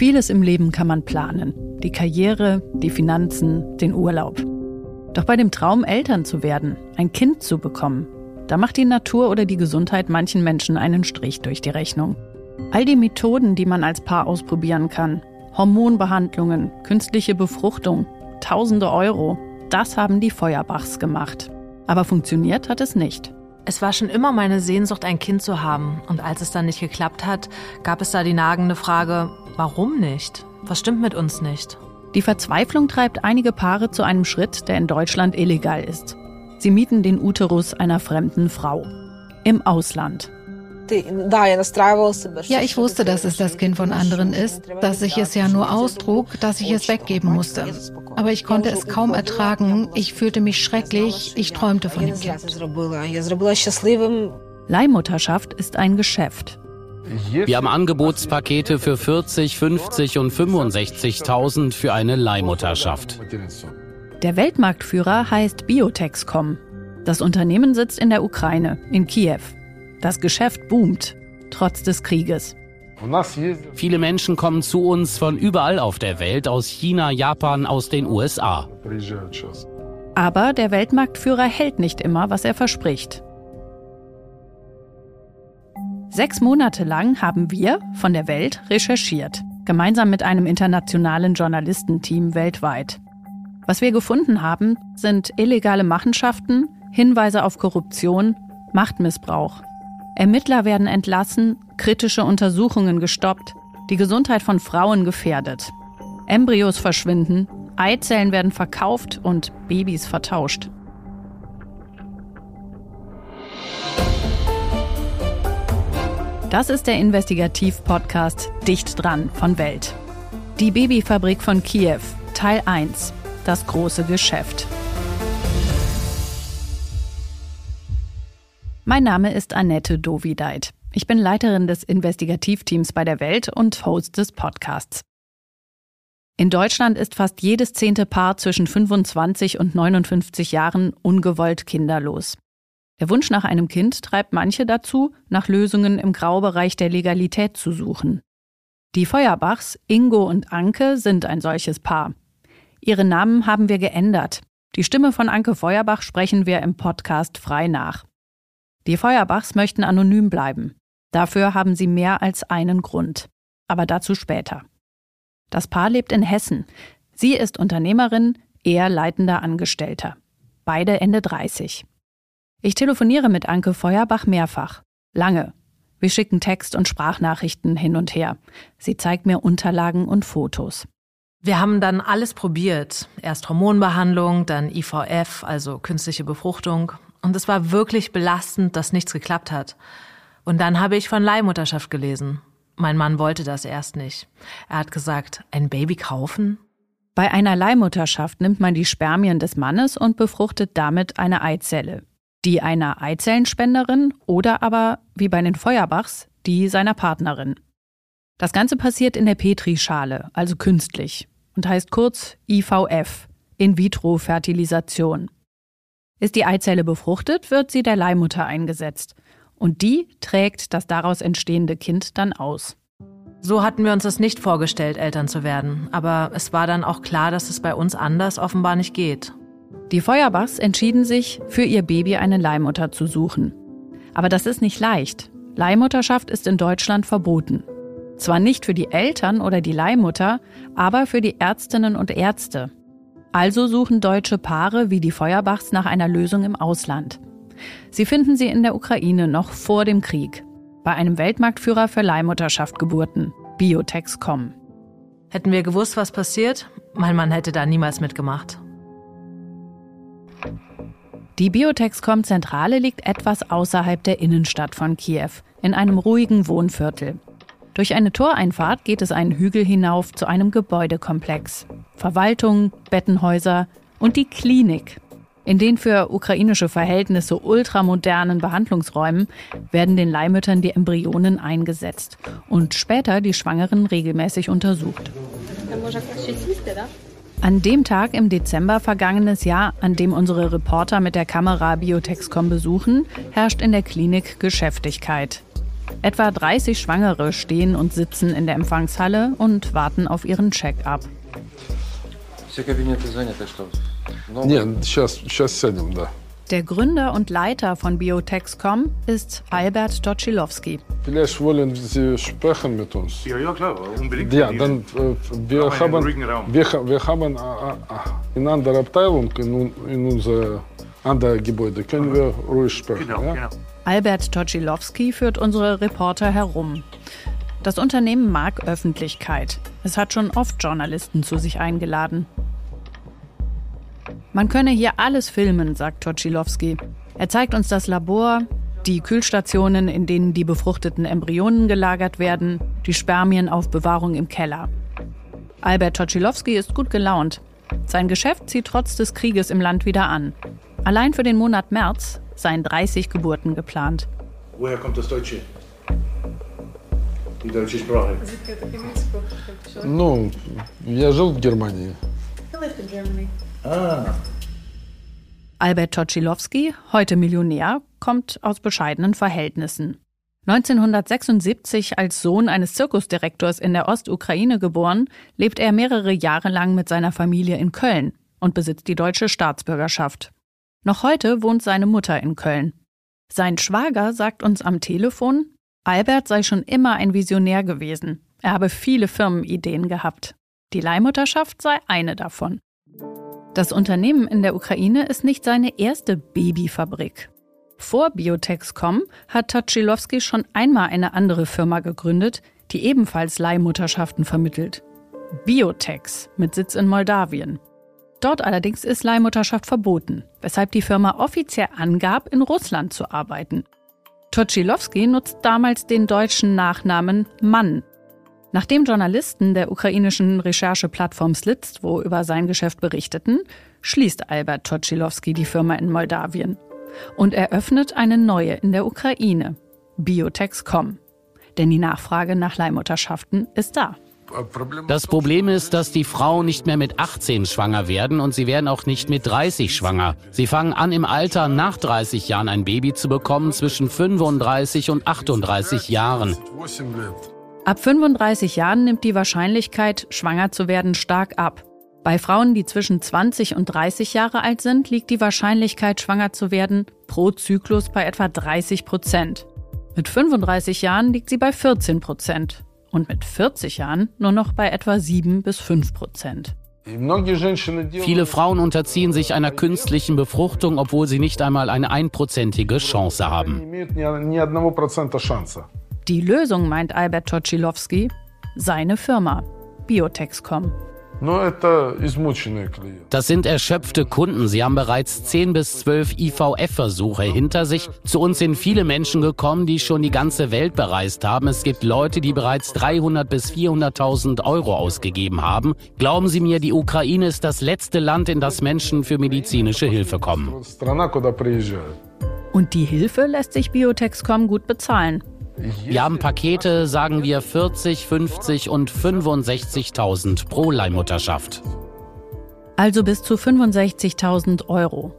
Vieles im Leben kann man planen. Die Karriere, die Finanzen, den Urlaub. Doch bei dem Traum, Eltern zu werden, ein Kind zu bekommen, da macht die Natur oder die Gesundheit manchen Menschen einen Strich durch die Rechnung. All die Methoden, die man als Paar ausprobieren kann, Hormonbehandlungen, künstliche Befruchtung, tausende Euro, das haben die Feuerbachs gemacht. Aber funktioniert hat es nicht. Es war schon immer meine Sehnsucht, ein Kind zu haben. Und als es dann nicht geklappt hat, gab es da die nagende Frage, warum nicht? Was stimmt mit uns nicht? Die Verzweiflung treibt einige Paare zu einem Schritt, der in Deutschland illegal ist. Sie mieten den Uterus einer fremden Frau. Im Ausland. Ja, ich wusste, dass es das Kind von anderen ist, dass ich es ja nur austrug, dass ich es weggeben musste. Aber ich konnte es kaum ertragen. Ich fühlte mich schrecklich. Ich träumte von dem Kind. Leihmutterschaft ist ein Geschäft. Wir haben Angebotspakete für 40, 50 und 65.000 für eine Leihmutterschaft. Der Weltmarktführer heißt Biotexcom. Das Unternehmen sitzt in der Ukraine, in Kiew. Das Geschäft boomt, trotz des Krieges. Viele Menschen kommen zu uns von überall auf der Welt, aus China, Japan, aus den USA. Aber der Weltmarktführer hält nicht immer, was er verspricht. Sechs Monate lang haben wir von der Welt recherchiert, gemeinsam mit einem internationalen Journalistenteam weltweit. Was wir gefunden haben, sind illegale Machenschaften, Hinweise auf Korruption, Machtmissbrauch. Ermittler werden entlassen, kritische Untersuchungen gestoppt, die Gesundheit von Frauen gefährdet. Embryos verschwinden, Eizellen werden verkauft und Babys vertauscht. Das ist der Investigativ-Podcast Dicht dran von Welt. Die Babyfabrik von Kiew, Teil 1. Das große Geschäft. Mein Name ist Annette Dovideit. Ich bin Leiterin des Investigativteams bei der Welt und Host des Podcasts. In Deutschland ist fast jedes zehnte Paar zwischen 25 und 59 Jahren ungewollt kinderlos. Der Wunsch nach einem Kind treibt manche dazu, nach Lösungen im Graubereich der Legalität zu suchen. Die Feuerbachs, Ingo und Anke, sind ein solches Paar. Ihre Namen haben wir geändert. Die Stimme von Anke Feuerbach sprechen wir im Podcast frei nach. Die Feuerbachs möchten anonym bleiben. Dafür haben sie mehr als einen Grund. Aber dazu später. Das Paar lebt in Hessen. Sie ist Unternehmerin, er leitender Angestellter. Beide Ende 30. Ich telefoniere mit Anke Feuerbach mehrfach. Lange. Wir schicken Text- und Sprachnachrichten hin und her. Sie zeigt mir Unterlagen und Fotos. Wir haben dann alles probiert. Erst Hormonbehandlung, dann IVF, also künstliche Befruchtung. Und es war wirklich belastend, dass nichts geklappt hat. Und dann habe ich von Leihmutterschaft gelesen. Mein Mann wollte das erst nicht. Er hat gesagt, ein Baby kaufen? Bei einer Leihmutterschaft nimmt man die Spermien des Mannes und befruchtet damit eine Eizelle die einer Eizellenspenderin oder aber, wie bei den Feuerbachs, die seiner Partnerin. Das Ganze passiert in der Petrischale, also künstlich, und heißt kurz IVF, In-vitro-Fertilisation. Ist die Eizelle befruchtet, wird sie der Leihmutter eingesetzt. Und die trägt das daraus entstehende Kind dann aus. So hatten wir uns das nicht vorgestellt, Eltern zu werden. Aber es war dann auch klar, dass es bei uns anders offenbar nicht geht. Die Feuerbachs entschieden sich, für ihr Baby eine Leihmutter zu suchen. Aber das ist nicht leicht. Leihmutterschaft ist in Deutschland verboten. Zwar nicht für die Eltern oder die Leihmutter, aber für die Ärztinnen und Ärzte. Also suchen deutsche Paare wie die Feuerbachs nach einer Lösung im Ausland. Sie finden sie in der Ukraine noch vor dem Krieg. Bei einem Weltmarktführer für Leihmutterschaftgeburten, Biotexcom. Hätten wir gewusst, was passiert, mein Mann hätte da niemals mitgemacht. Die Biotexcom-Zentrale liegt etwas außerhalb der Innenstadt von Kiew, in einem ruhigen Wohnviertel. Durch eine Toreinfahrt geht es einen Hügel hinauf zu einem Gebäudekomplex. Verwaltung, Bettenhäuser und die Klinik. In den für ukrainische Verhältnisse ultramodernen Behandlungsräumen werden den Leihmüttern die Embryonen eingesetzt und später die Schwangeren regelmäßig untersucht. An dem Tag im Dezember vergangenes Jahr, an dem unsere Reporter mit der Kamera Biotexcom besuchen, herrscht in der Klinik Geschäftigkeit. Etwa 30 Schwangere stehen und sitzen in der Empfangshalle und warten auf ihren Check-up. Der Gründer und Leiter von Biotexcom ist Albert Toczylowski. Vielleicht wollen Sie sprechen mit uns. Ja, ja, klar, unbedingt. Ja, dann äh, wir Haben wir, wir haben äh, äh, in anderer Abteilung in, in unser anderes Gebäude. Können wir ruhig sprechen. Genau, ja? genau. Albert Toczylowski führt unsere Reporter herum. Das Unternehmen mag Öffentlichkeit. Es hat schon oft Journalisten zu sich eingeladen. Man könne hier alles filmen, sagt Toczylowski. Er zeigt uns das Labor, die Kühlstationen, in denen die befruchteten Embryonen gelagert werden, die Spermienaufbewahrung im Keller. Albert Toczylowski ist gut gelaunt. Sein Geschäft zieht trotz des Krieges im Land wieder an. Allein für den Monat März seien 30 Geburten geplant. Woher kommt das Deutsche? Die deutsche Sprache. Ну, я жил в Германии. Albert Toczylowski, heute Millionär, kommt aus bescheidenen Verhältnissen. 1976 als Sohn eines Zirkusdirektors in der Ostukraine geboren, lebt er mehrere Jahre lang mit seiner Familie in Köln und besitzt die deutsche Staatsbürgerschaft. Noch heute wohnt seine Mutter in Köln. Sein Schwager sagt uns am Telefon, Albert sei schon immer ein Visionär gewesen. Er habe viele Firmenideen gehabt. Die Leihmutterschaft sei eine davon. Das Unternehmen in der Ukraine ist nicht seine erste Babyfabrik. Vor Biotexcom hat Toczylowski schon einmal eine andere Firma gegründet, die ebenfalls Leihmutterschaften vermittelt. Biotex mit Sitz in Moldawien. Dort allerdings ist Leihmutterschaft verboten, weshalb die Firma offiziell angab, in Russland zu arbeiten. Toczylowski nutzt damals den deutschen Nachnamen Mann. Nachdem Journalisten der ukrainischen Rechercheplattform Slitstvo über sein Geschäft berichteten, schließt Albert Toczylowski die Firma in Moldawien und eröffnet eine neue in der Ukraine, Biotex.com. Denn die Nachfrage nach Leihmutterschaften ist da. Das Problem ist, dass die Frauen nicht mehr mit 18 schwanger werden und sie werden auch nicht mit 30 schwanger. Sie fangen an, im Alter nach 30 Jahren ein Baby zu bekommen, zwischen 35 und 38 Jahren. Ab 35 Jahren nimmt die Wahrscheinlichkeit, schwanger zu werden, stark ab. Bei Frauen, die zwischen 20 und 30 Jahre alt sind, liegt die Wahrscheinlichkeit, schwanger zu werden, pro Zyklus bei etwa 30 Prozent. Mit 35 Jahren liegt sie bei 14 Prozent und mit 40 Jahren nur noch bei etwa 7 bis 5 Prozent. Viele Frauen unterziehen sich einer künstlichen Befruchtung, obwohl sie nicht einmal eine einprozentige Chance haben. Die Lösung, meint Albert Toczylowski, seine Firma, Biotexcom. Das sind erschöpfte Kunden. Sie haben bereits 10 bis 12 IVF-Versuche hinter sich. Zu uns sind viele Menschen gekommen, die schon die ganze Welt bereist haben. Es gibt Leute, die bereits 300 bis 400.000 Euro ausgegeben haben. Glauben Sie mir, die Ukraine ist das letzte Land, in das Menschen für medizinische Hilfe kommen. Und die Hilfe lässt sich Biotexcom gut bezahlen. Wir haben Pakete, sagen wir 40, 50 und 65.000 pro Leihmutterschaft. Also bis zu 65.000 Euro.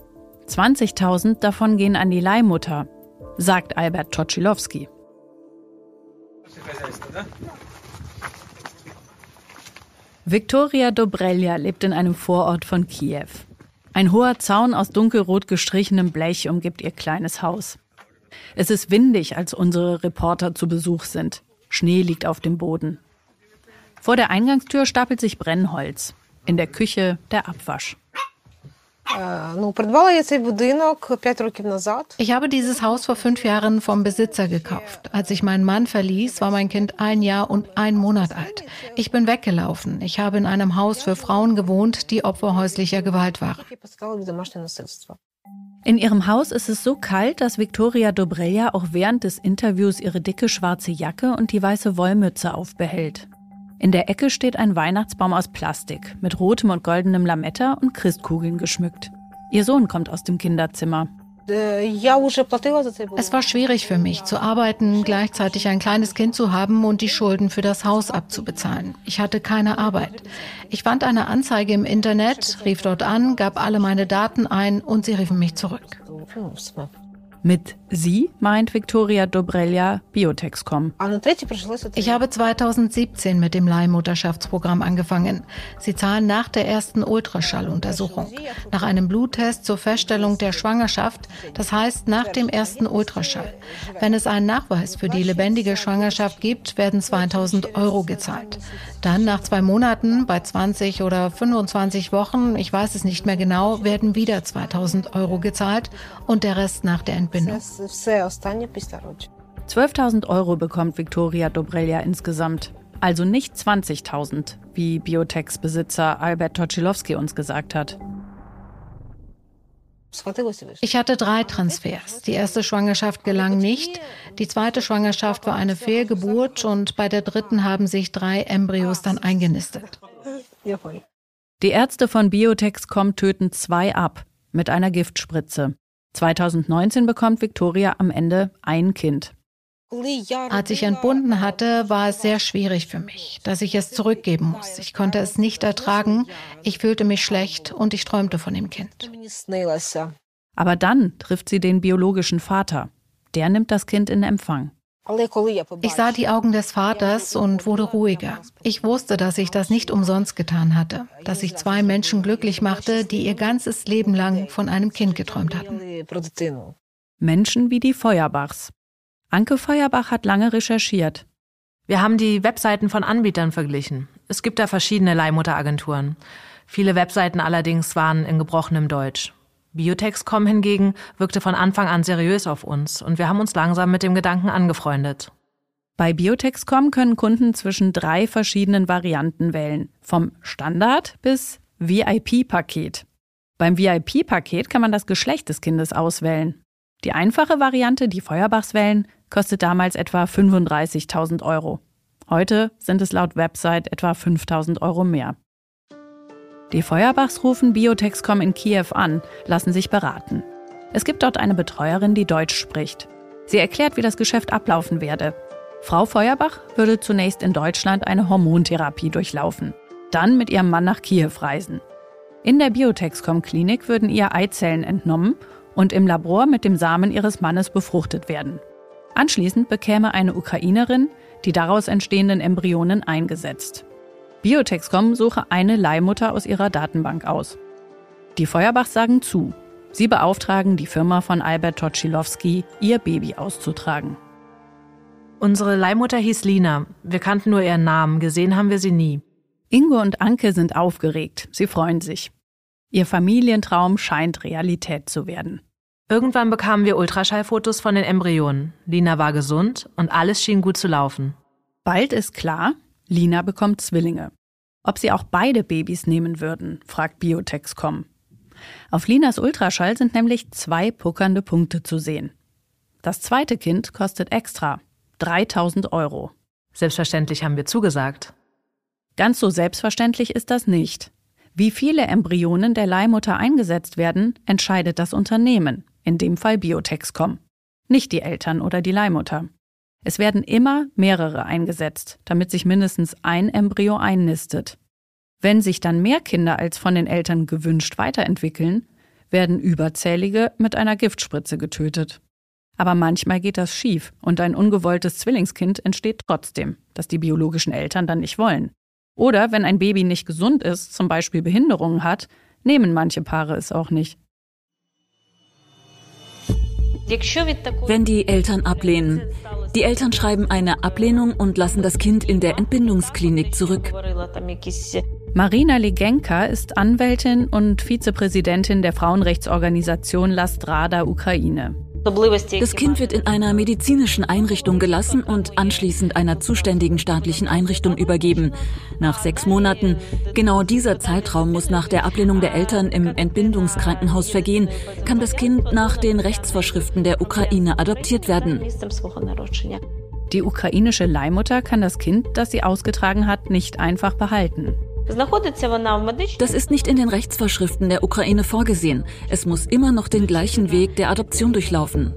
20.000 davon gehen an die Leihmutter, sagt Albert Toczylowski. Viktoria Dobrelja lebt in einem Vorort von Kiew. Ein hoher Zaun aus dunkelrot gestrichenem Blech umgibt ihr kleines Haus. Es ist windig, als unsere Reporter zu Besuch sind. Schnee liegt auf dem Boden. Vor der Eingangstür stapelt sich Brennholz. In der Küche der Abwasch. Ich habe dieses Haus vor fünf Jahren vom Besitzer gekauft. Als ich meinen Mann verließ, war mein Kind ein Jahr und ein Monat alt. Ich bin weggelaufen. Ich habe in einem Haus für Frauen gewohnt, die Opfer häuslicher Gewalt waren. In ihrem Haus ist es so kalt, dass Viktoria Dobrelja auch während des Interviews ihre dicke schwarze Jacke und die weiße Wollmütze aufbehält. In der Ecke steht ein Weihnachtsbaum aus Plastik mit rotem und goldenem Lametta und Christkugeln geschmückt. Ihr Sohn kommt aus dem Kinderzimmer. Es war schwierig für mich zu arbeiten, gleichzeitig ein kleines Kind zu haben und die Schulden für das Haus abzubezahlen. Ich hatte keine Arbeit. Ich fand eine Anzeige im Internet, rief dort an, gab alle meine Daten ein und sie riefen mich zurück. Mit Sie meint Viktoria Dobrelja Biotexcom. Ich habe 2017 mit dem Leihmutterschaftsprogramm angefangen. Sie zahlen nach der ersten Ultraschalluntersuchung, nach einem Bluttest zur Feststellung der Schwangerschaft, das heißt nach dem ersten Ultraschall. Wenn es einen Nachweis für die lebendige Schwangerschaft gibt, werden 2000 Euro gezahlt. Dann nach zwei Monaten, bei 20 oder 25 Wochen, ich weiß es nicht mehr genau, werden wieder 2000 Euro gezahlt und der Rest nach der Entbindung. 12.000 Euro bekommt Viktoria Dobrelja insgesamt. Also nicht 20.000, wie Biotechs-Besitzer Albert Toczylowski uns gesagt hat. Ich hatte drei Transfers. Die erste Schwangerschaft gelang nicht. Die zweite Schwangerschaft war eine Fehlgeburt und bei der dritten haben sich drei Embryos dann eingenistet. Die Ärzte von Biotexcom töten zwei ab mit einer Giftspritze. 2019 bekommt Victoria am Ende ein Kind. Als ich entbunden hatte, war es sehr schwierig für mich, dass ich es zurückgeben muss. Ich konnte es nicht ertragen, ich fühlte mich schlecht und ich träumte von dem Kind. Aber dann trifft sie den biologischen Vater. Der nimmt das Kind in Empfang. Ich sah die Augen des Vaters und wurde ruhiger. Ich wusste, dass ich das nicht umsonst getan hatte, dass ich zwei Menschen glücklich machte, die ihr ganzes Leben lang von einem Kind geträumt hatten. Menschen wie die Feuerbachs. Anke Feuerbach hat lange recherchiert. Wir haben die Webseiten von Anbietern verglichen. Es gibt da verschiedene Leihmutteragenturen. Viele Webseiten allerdings waren in gebrochenem Deutsch. Biotexcom hingegen wirkte von Anfang an seriös auf uns und wir haben uns langsam mit dem Gedanken angefreundet. Bei Biotexcom können Kunden zwischen drei verschiedenen Varianten wählen, vom Standard bis VIP-Paket. Beim VIP-Paket kann man das Geschlecht des Kindes auswählen. Die einfache Variante, die Feuerbachs wählen, kostet damals etwa 35.000 Euro. Heute sind es laut Website etwa 5.000 Euro mehr. Die Feuerbachs rufen Biotexcom in Kiew an, lassen sich beraten. Es gibt dort eine Betreuerin, die Deutsch spricht. Sie erklärt, wie das Geschäft ablaufen werde. Frau Feuerbach würde zunächst in Deutschland eine Hormontherapie durchlaufen, dann mit ihrem Mann nach Kiew reisen. In der Biotexcom-Klinik würden ihr Eizellen entnommen und im Labor mit dem Samen ihres Mannes befruchtet werden. Anschließend bekäme eine Ukrainerin die daraus entstehenden Embryonen eingesetzt. Biotexcom suche eine Leihmutter aus ihrer Datenbank aus. Die Feuerbachs sagen zu. Sie beauftragen die Firma von Albert Toczylowski, ihr Baby auszutragen. Unsere Leihmutter hieß Lina. Wir kannten nur ihren Namen, gesehen haben wir sie nie. Ingo und Anke sind aufgeregt. Sie freuen sich. Ihr Familientraum scheint Realität zu werden. Irgendwann bekamen wir Ultraschallfotos von den Embryonen. Lina war gesund und alles schien gut zu laufen. Bald ist klar, Lina bekommt Zwillinge. Ob sie auch beide Babys nehmen würden, fragt Biotexcom. Auf Linas Ultraschall sind nämlich zwei puckernde Punkte zu sehen. Das zweite Kind kostet extra 3000 Euro. Selbstverständlich haben wir zugesagt. Ganz so selbstverständlich ist das nicht. Wie viele Embryonen der Leihmutter eingesetzt werden, entscheidet das Unternehmen, in dem Fall Biotexcom, nicht die Eltern oder die Leihmutter. Es werden immer mehrere eingesetzt, damit sich mindestens ein Embryo einnistet. Wenn sich dann mehr Kinder als von den Eltern gewünscht weiterentwickeln, werden Überzählige mit einer Giftspritze getötet. Aber manchmal geht das schief und ein ungewolltes Zwillingskind entsteht trotzdem, das die biologischen Eltern dann nicht wollen. Oder wenn ein Baby nicht gesund ist, zum Beispiel Behinderungen hat, nehmen manche Paare es auch nicht. Wenn die Eltern ablehnen. Die Eltern schreiben eine Ablehnung und lassen das Kind in der Entbindungsklinik zurück. Marina Legenka ist Anwältin und Vizepräsidentin der Frauenrechtsorganisation La Strada Ukraine. Das Kind wird in einer medizinischen Einrichtung gelassen und anschließend einer zuständigen staatlichen Einrichtung übergeben. Nach sechs Monaten, genau dieser Zeitraum muss nach der Ablehnung der Eltern im Entbindungskrankenhaus vergehen, kann das Kind nach den Rechtsvorschriften der Ukraine adoptiert werden. Die ukrainische Leihmutter kann das Kind, das sie ausgetragen hat, nicht einfach behalten. Das ist nicht in den Rechtsvorschriften der Ukraine vorgesehen. Es muss immer noch den gleichen Weg der Adoption durchlaufen.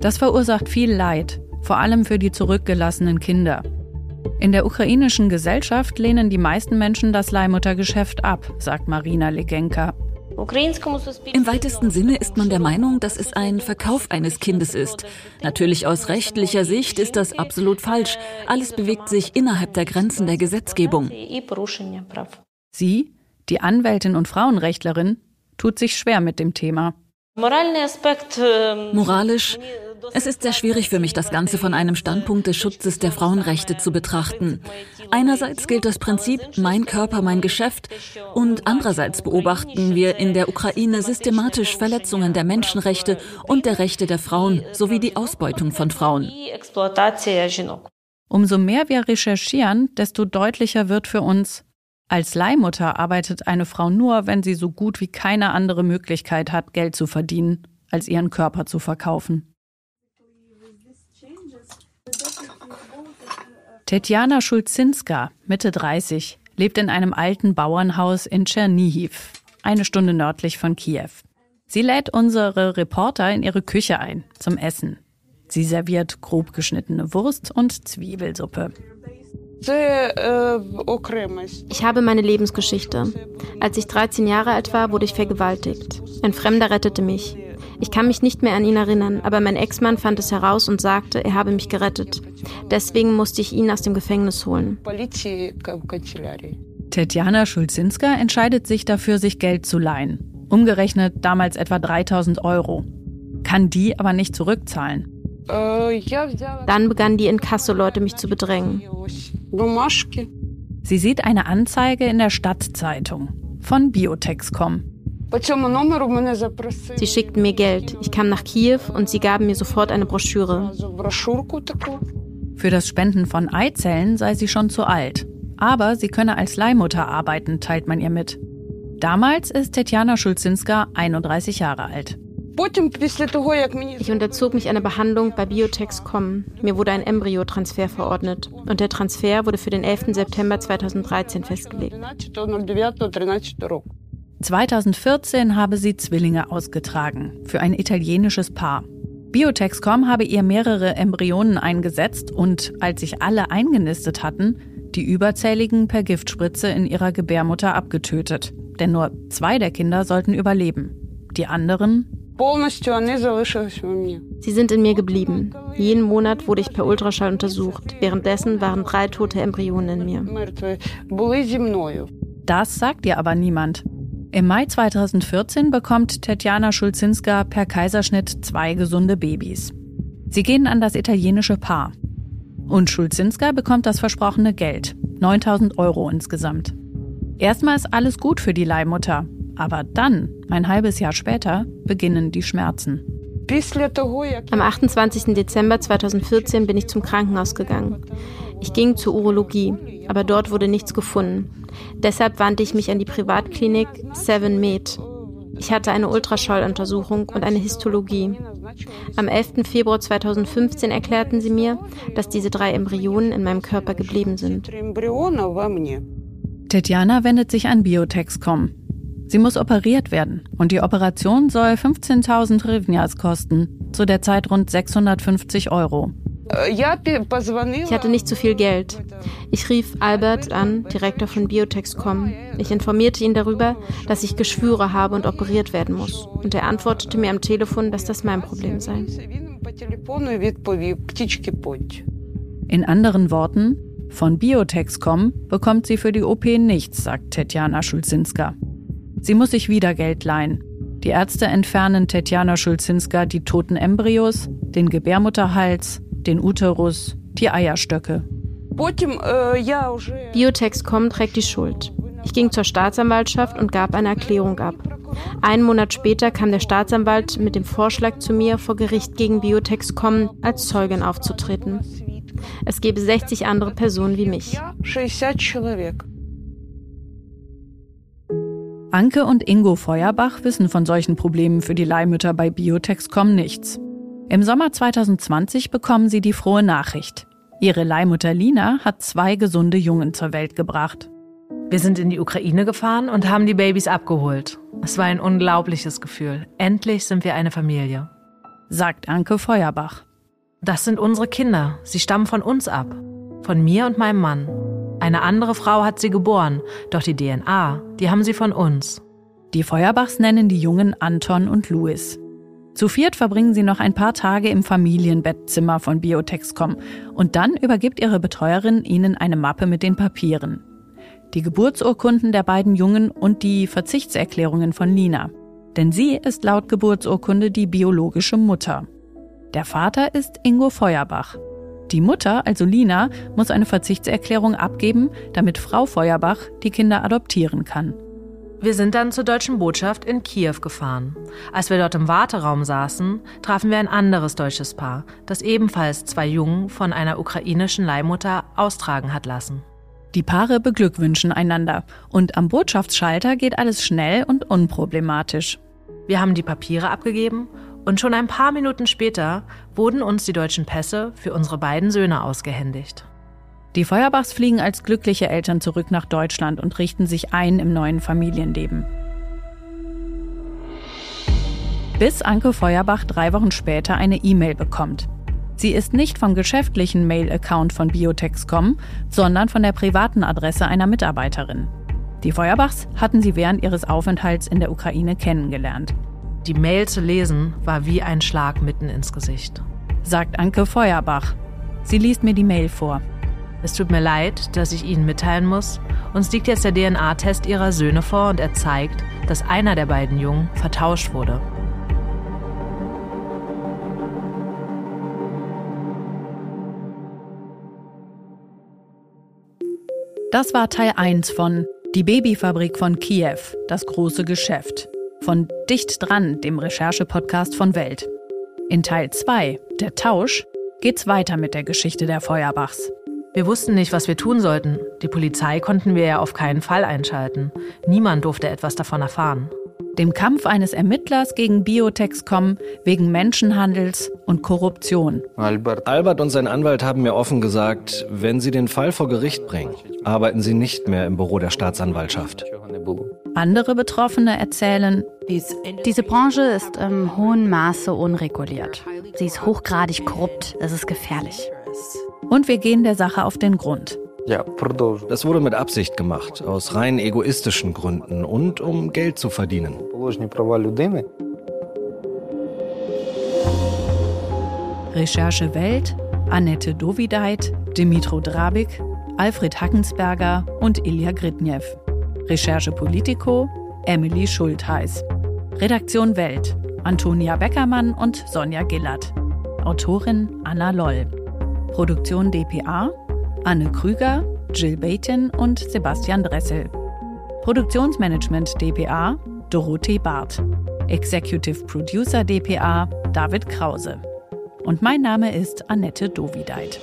Das verursacht viel Leid, vor allem für die zurückgelassenen Kinder. In der ukrainischen Gesellschaft lehnen die meisten Menschen das Leihmuttergeschäft ab, sagt Marina Legenka. Im weitesten Sinne ist man der Meinung, dass es ein Verkauf eines Kindes ist. Natürlich aus rechtlicher Sicht ist das absolut falsch. Alles bewegt sich innerhalb der Grenzen der Gesetzgebung. Sie, die Anwältin und Frauenrechtlerin, tut sich schwer mit dem Thema. Moralisch es ist sehr schwierig für mich, das Ganze von einem Standpunkt des Schutzes der Frauenrechte zu betrachten. Einerseits gilt das Prinzip mein Körper, mein Geschäft und andererseits beobachten wir in der Ukraine systematisch Verletzungen der Menschenrechte und der Rechte der Frauen sowie die Ausbeutung von Frauen. Umso mehr wir recherchieren, desto deutlicher wird für uns, als Leihmutter arbeitet eine Frau nur, wenn sie so gut wie keine andere Möglichkeit hat, Geld zu verdienen, als ihren Körper zu verkaufen. Tetjana Schulzinska, Mitte 30, lebt in einem alten Bauernhaus in Tschernihiv, eine Stunde nördlich von Kiew. Sie lädt unsere Reporter in ihre Küche ein zum Essen. Sie serviert grob geschnittene Wurst und Zwiebelsuppe. Ich habe meine Lebensgeschichte. Als ich 13 Jahre alt war, wurde ich vergewaltigt. Ein Fremder rettete mich. Ich kann mich nicht mehr an ihn erinnern, aber mein Ex-Mann fand es heraus und sagte, er habe mich gerettet. Deswegen musste ich ihn aus dem Gefängnis holen. Tetjana Schulzinska entscheidet sich dafür, sich Geld zu leihen. Umgerechnet damals etwa 3000 Euro. Kann die aber nicht zurückzahlen. Dann begannen die Inkasso-Leute mich zu bedrängen. Sie sieht eine Anzeige in der Stadtzeitung von Biotexcom. Sie schickten mir Geld. Ich kam nach Kiew und sie gaben mir sofort eine Broschüre. Für das Spenden von Eizellen sei sie schon zu alt. Aber sie könne als Leihmutter arbeiten, teilt man ihr mit. Damals ist Tetjana Schulzinska 31 Jahre alt. Ich unterzog mich einer Behandlung bei Biotexcom. Mir wurde ein Embryotransfer verordnet und der Transfer wurde für den 11. September 2013 festgelegt. 2014 habe sie Zwillinge ausgetragen für ein italienisches Paar. Biotexcom habe ihr mehrere Embryonen eingesetzt und, als sich alle eingenistet hatten, die überzähligen per Giftspritze in ihrer Gebärmutter abgetötet. Denn nur zwei der Kinder sollten überleben. Die anderen Sie sind in mir geblieben. Jeden Monat wurde ich per Ultraschall untersucht. Währenddessen waren drei tote Embryonen in mir. Das sagt ihr aber niemand. Im Mai 2014 bekommt Tetjana Schulzinska per Kaiserschnitt zwei gesunde Babys. Sie gehen an das italienische Paar. Und Schulzinska bekommt das versprochene Geld, 9000 Euro insgesamt. Erstmal ist alles gut für die Leihmutter, aber dann, ein halbes Jahr später, beginnen die Schmerzen. Am 28. Dezember 2014 bin ich zum Krankenhaus gegangen. Ich ging zur Urologie, aber dort wurde nichts gefunden. Deshalb wandte ich mich an die Privatklinik Seven Med. Ich hatte eine Ultraschalluntersuchung und eine Histologie. Am 11. Februar 2015 erklärten sie mir, dass diese drei Embryonen in meinem Körper geblieben sind. Tetjana wendet sich an Biotexcom. Sie muss operiert werden und die Operation soll 15.000 Rivnias kosten, zu der Zeit rund 650 Euro. Ich hatte nicht so viel Geld. Ich rief Albert an, Direktor von Biotexcom. Ich informierte ihn darüber, dass ich Geschwüre habe und operiert werden muss. Und er antwortete mir am Telefon, dass das mein Problem sei. In anderen Worten, von Biotexcom bekommt sie für die OP nichts, sagt Tetjana Schulzinska. Sie muss sich wieder Geld leihen. Die Ärzte entfernen Tetjana Schulzinska die toten Embryos, den Gebärmutterhals, den Uterus, die Eierstöcke. Biotexcom trägt die Schuld. Ich ging zur Staatsanwaltschaft und gab eine Erklärung ab. Einen Monat später kam der Staatsanwalt mit dem Vorschlag zu mir, vor Gericht gegen Biotexcom als Zeugin aufzutreten. Es gebe 60 andere Personen wie mich. Anke und Ingo Feuerbach wissen von solchen Problemen für die Leihmütter bei Biotexcom nichts. Im Sommer 2020 bekommen sie die frohe Nachricht. Ihre Leihmutter Lina hat zwei gesunde Jungen zur Welt gebracht. Wir sind in die Ukraine gefahren und haben die Babys abgeholt. Es war ein unglaubliches Gefühl. Endlich sind wir eine Familie. Sagt Anke Feuerbach. Das sind unsere Kinder. Sie stammen von uns ab. Von mir und meinem Mann. Eine andere Frau hat sie geboren, doch die DNA, die haben sie von uns. Die Feuerbachs nennen die Jungen Anton und Louis. Zu viert verbringen sie noch ein paar Tage im Familienbettzimmer von Biotexcom und dann übergibt ihre Betreuerin ihnen eine Mappe mit den Papieren. Die Geburtsurkunden der beiden Jungen und die Verzichtserklärungen von Lina. Denn sie ist laut Geburtsurkunde die biologische Mutter. Der Vater ist Ingo Feuerbach. Die Mutter, also Lina, muss eine Verzichtserklärung abgeben, damit Frau Feuerbach die Kinder adoptieren kann. Wir sind dann zur deutschen Botschaft in Kiew gefahren. Als wir dort im Warteraum saßen, trafen wir ein anderes deutsches Paar, das ebenfalls zwei Jungen von einer ukrainischen Leihmutter austragen hat lassen. Die Paare beglückwünschen einander und am Botschaftsschalter geht alles schnell und unproblematisch. Wir haben die Papiere abgegeben und schon ein paar Minuten später wurden uns die deutschen Pässe für unsere beiden Söhne ausgehändigt. Die Feuerbachs fliegen als glückliche Eltern zurück nach Deutschland und richten sich ein im neuen Familienleben. Bis Anke Feuerbach drei Wochen später eine E-Mail bekommt. Sie ist nicht vom geschäftlichen Mail-Account von Biotexcom, sondern von der privaten Adresse einer Mitarbeiterin. Die Feuerbachs hatten sie während ihres Aufenthalts in der Ukraine kennengelernt. Die Mail zu lesen war wie ein Schlag mitten ins Gesicht. Sagt Anke Feuerbach. Sie liest mir die Mail vor. Es tut mir leid, dass ich Ihnen mitteilen muss. Uns liegt jetzt der DNA-Test Ihrer Söhne vor und er zeigt, dass einer der beiden Jungen vertauscht wurde. Das war Teil 1 von Die Babyfabrik von Kiew, das große Geschäft. Von Dicht dran, dem Recherche-Podcast von Welt. In Teil 2, Der Tausch, geht's weiter mit der Geschichte der Feuerbachs. Wir wussten nicht, was wir tun sollten. Die Polizei konnten wir ja auf keinen Fall einschalten. Niemand durfte etwas davon erfahren. Dem Kampf eines Ermittlers gegen Biotexcom wegen Menschenhandels und Korruption. Albert. Albert und sein Anwalt haben mir offen gesagt, wenn sie den Fall vor Gericht bringen, arbeiten sie nicht mehr im Büro der Staatsanwaltschaft. Andere Betroffene erzählen, diese Branche ist im hohen Maße unreguliert. Sie ist hochgradig korrupt. Es ist gefährlich. Und wir gehen der Sache auf den Grund. Das wurde mit Absicht gemacht, aus rein egoistischen Gründen und um Geld zu verdienen. Recherche Welt, Annette Dovideit, Dimitro Drabik, Alfred Hackensberger und Ilja Gritnev. Recherche Politico, Emily Schultheiß. Redaktion Welt, Antonia Beckermann und Sonja Gillert. Autorin Anna Loll. Produktion dpa Anne Krüger, Jill Baton und Sebastian Dressel. Produktionsmanagement dpa Dorothee Barth. Executive Producer dpa David Krause. Und mein Name ist Annette Dovideit.